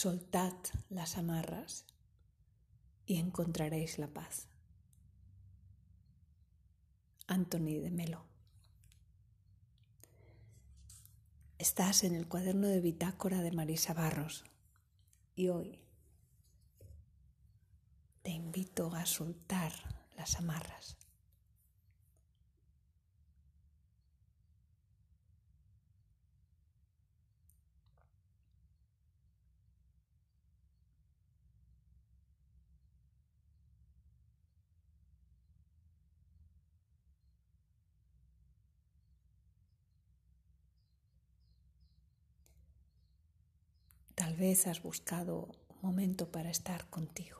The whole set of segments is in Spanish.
Soltad las amarras y encontraréis la paz. Anthony de Melo. Estás en el cuaderno de bitácora de Marisa Barros y hoy te invito a soltar las amarras. Tal vez has buscado un momento para estar contigo.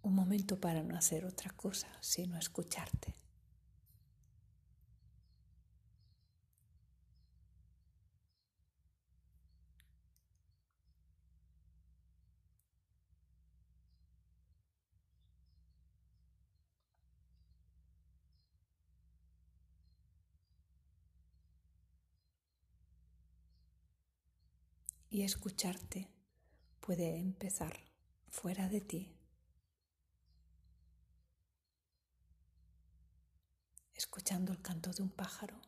Un momento para no hacer otra cosa, sino escucharte. Y escucharte puede empezar fuera de ti. Escuchando el canto de un pájaro.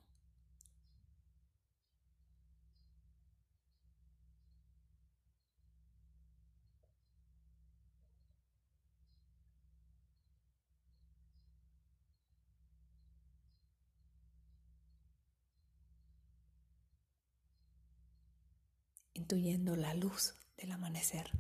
Intuyendo la luz del amanecer.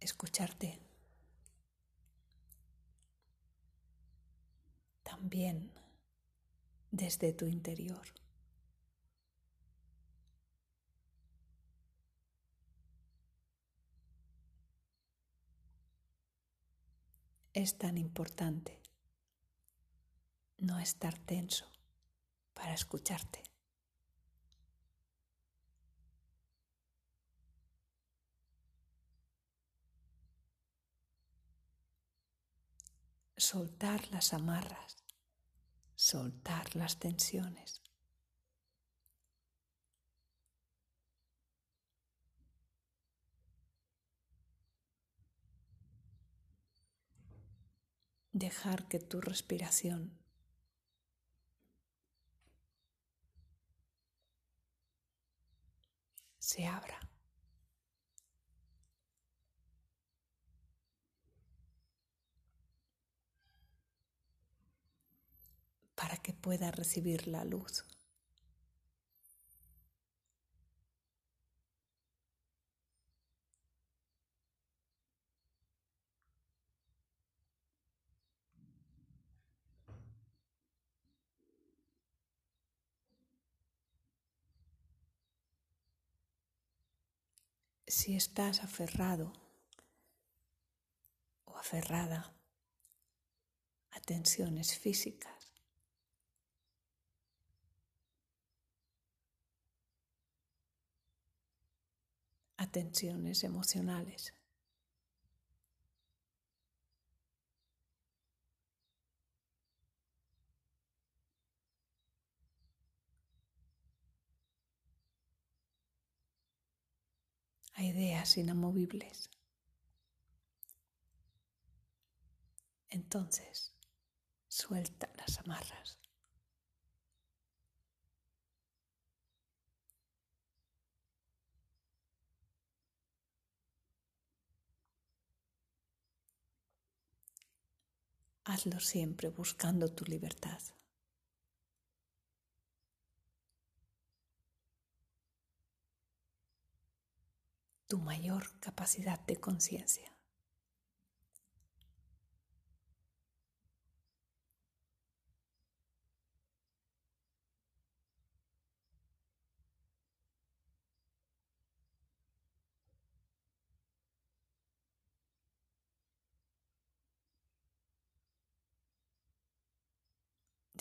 Escucharte también desde tu interior. Es tan importante no estar tenso para escucharte. Soltar las amarras soltar las tensiones. Dejar que tu respiración se abra. para que pueda recibir la luz. Si estás aferrado o aferrada a tensiones físicas, tensiones emocionales. a ideas inamovibles. Entonces, suelta las amarras. Hazlo siempre buscando tu libertad. Tu mayor capacidad de conciencia.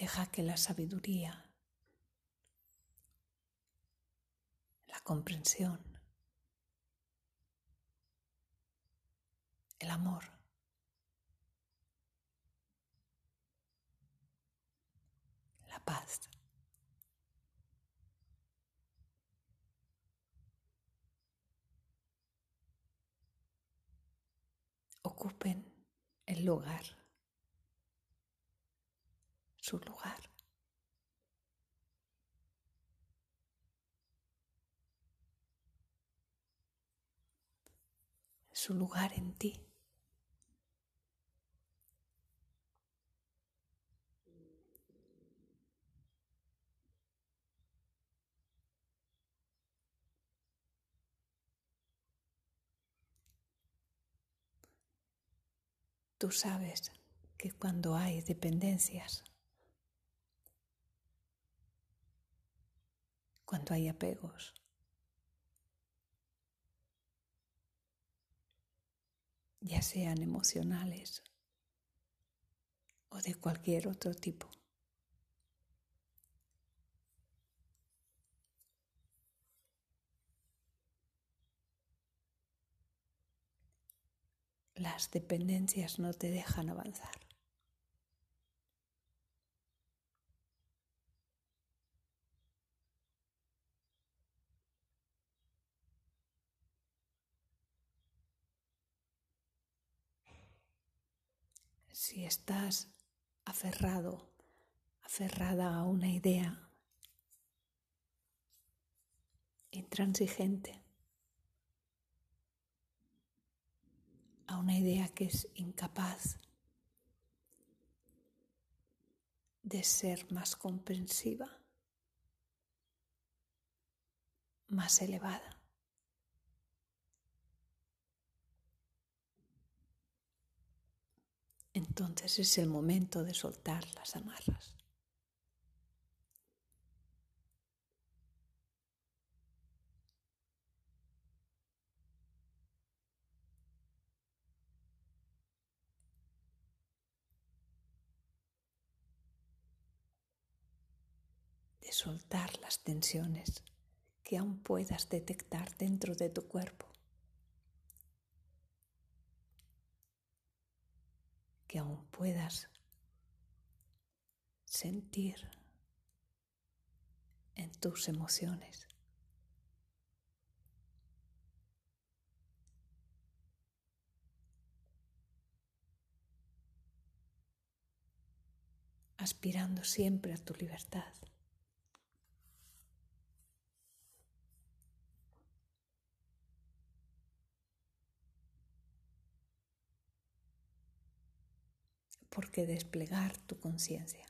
Deja que la sabiduría, la comprensión, el amor, la paz, ocupen el lugar, su lugar. su lugar en ti. Tú sabes que cuando hay dependencias, cuando hay apegos, ya sean emocionales o de cualquier otro tipo, las dependencias no te dejan avanzar. Si estás aferrado, aferrada a una idea intransigente, a una idea que es incapaz de ser más comprensiva, más elevada. Entonces es el momento de soltar las amarras. soltar las tensiones que aún puedas detectar dentro de tu cuerpo, que aún puedas sentir en tus emociones. aspirando siempre a tu libertad. Porque desplegar tu conciencia.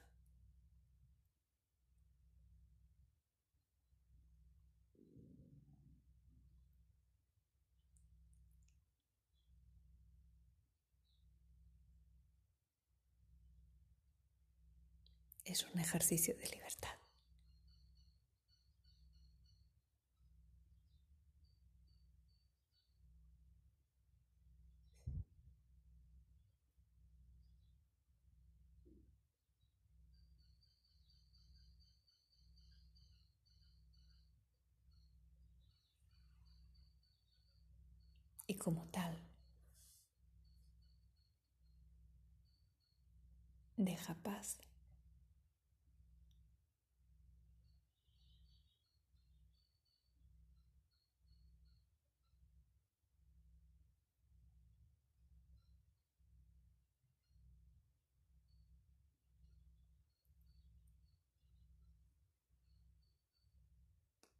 Es un ejercicio de libertad. Y como tal deja paz.